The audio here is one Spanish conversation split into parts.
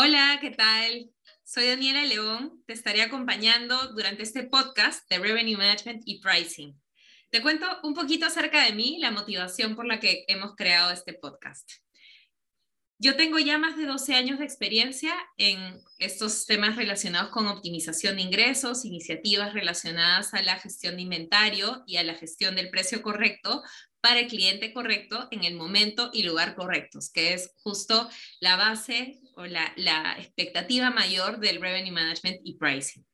Hola, ¿qué tal? Soy Daniela León, te estaré acompañando durante este podcast de Revenue Management y Pricing. Te cuento un poquito acerca de mí, la motivación por la que hemos creado este podcast. Yo tengo ya más de 12 años de experiencia en estos temas relacionados con optimización de ingresos, iniciativas relacionadas a la gestión de inventario y a la gestión del precio correcto para el cliente correcto en el momento y lugar correctos, que es justo la base o la, la expectativa mayor del revenue management y pricing.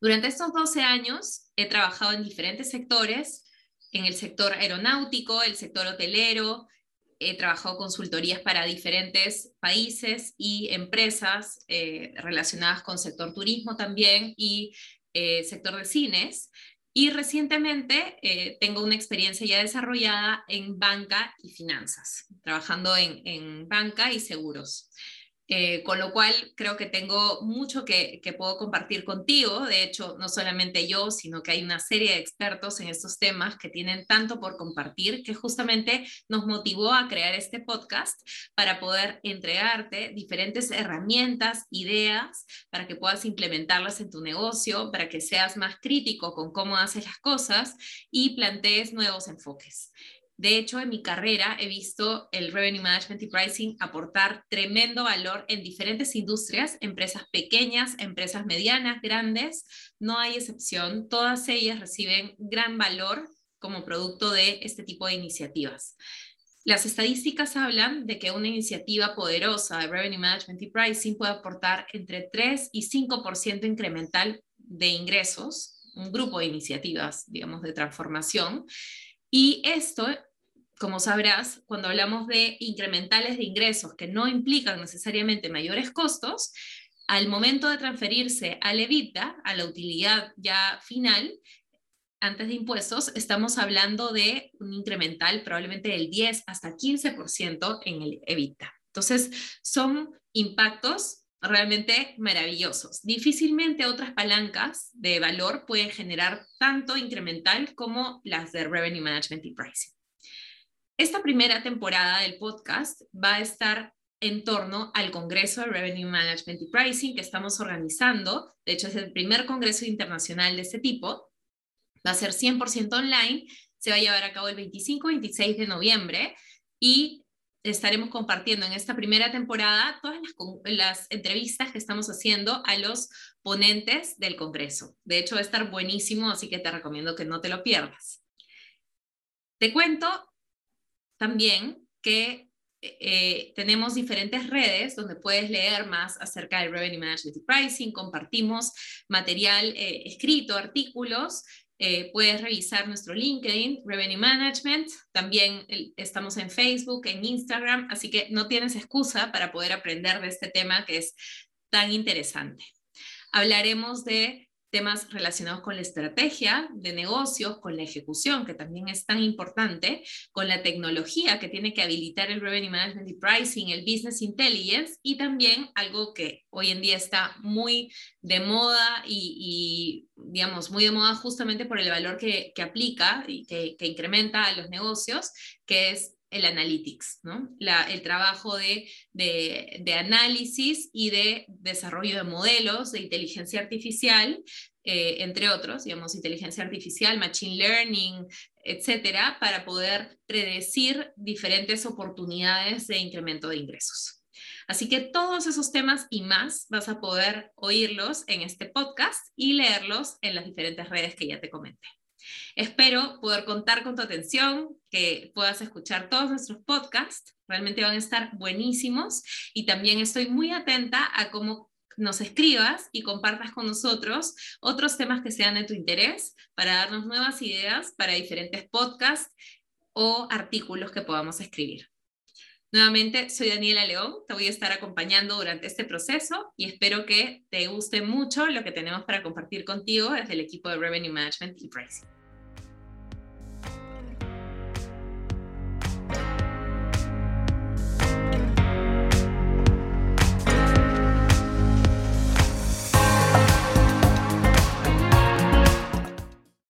Durante estos 12 años he trabajado en diferentes sectores, en el sector aeronáutico, el sector hotelero, he trabajado consultorías para diferentes países y empresas eh, relacionadas con sector turismo también y eh, sector de cines. Y recientemente eh, tengo una experiencia ya desarrollada en banca y finanzas, trabajando en, en banca y seguros. Eh, con lo cual creo que tengo mucho que, que, puedo compartir contigo. De hecho, no solamente yo, sino que hay una serie de expertos en estos temas que tienen tanto por compartir que justamente nos motivó a crear este podcast para poder entregarte diferentes herramientas, ideas, para que puedas implementarlas en tu negocio, para que seas más crítico con cómo haces las cosas y plantees nuevos enfoques. De hecho, en mi carrera he visto el Revenue Management y Pricing aportar tremendo valor en diferentes industrias, empresas pequeñas, empresas medianas, grandes, no hay excepción, todas ellas reciben gran valor como producto de este tipo de iniciativas. Las estadísticas hablan de que una iniciativa poderosa de Revenue Management y Pricing puede aportar entre 3 y 5% incremental de ingresos, un grupo de iniciativas, digamos, de transformación. Y esto como sabrás, cuando hablamos de incrementales de ingresos que no implican necesariamente mayores costos, al momento de transferirse al EBITDA, a la utilidad ya final, antes de impuestos, estamos hablando de un incremental probablemente del 10 hasta 15% en el EBITDA. Entonces, son impactos realmente maravillosos. Difícilmente otras palancas de valor pueden generar tanto incremental como las de Revenue Management y Pricing. Esta primera temporada del podcast va a estar en torno al Congreso de Revenue Management y Pricing que estamos organizando. De hecho, es el primer Congreso internacional de este tipo. Va a ser 100% online. Se va a llevar a cabo el 25 y 26 de noviembre y estaremos compartiendo en esta primera temporada todas las, entrevistas que estamos haciendo a los ponentes del Congreso. De hecho, va a estar buenísimo, así que te recomiendo que no te lo pierdas. Te cuento también que eh, tenemos diferentes redes donde puedes leer más acerca del Revenue Management y Pricing, compartimos material eh, escrito, artículos, eh, puedes revisar nuestro LinkedIn, Revenue Management, también estamos en Facebook, en Instagram, así que no tienes excusa para poder aprender de este tema que es tan interesante. Hablaremos de temas relacionados con la estrategia de negocios, con la ejecución, que también es tan importante, con la tecnología que tiene que habilitar el Revenue Management y Pricing, el Business Intelligence y también algo que hoy en día está muy de moda y, digamos, muy de moda justamente por el valor que, aplica y que, que incrementa a los negocios, que es el analytics, ¿no? el trabajo de, de, análisis y de desarrollo de modelos de inteligencia artificial, eh, entre otros, digamos, inteligencia artificial, machine learning, etcétera, para poder predecir diferentes oportunidades de incremento de ingresos. Así que todos esos temas y más vas a poder oírlos en este podcast y leerlos en las diferentes redes que ya te comenté. Espero poder contar con tu atención, que puedas escuchar todos nuestros podcasts, realmente van a estar buenísimos y también estoy muy atenta a cómo nos escribas y compartas con nosotros otros temas que sean de tu interés para darnos nuevas ideas para diferentes podcasts o artículos que podamos escribir. Nuevamente, soy Daniela León, te voy a estar acompañando durante este proceso y espero que te guste mucho lo que tenemos para compartir contigo desde el equipo de Revenue Management y Pricing.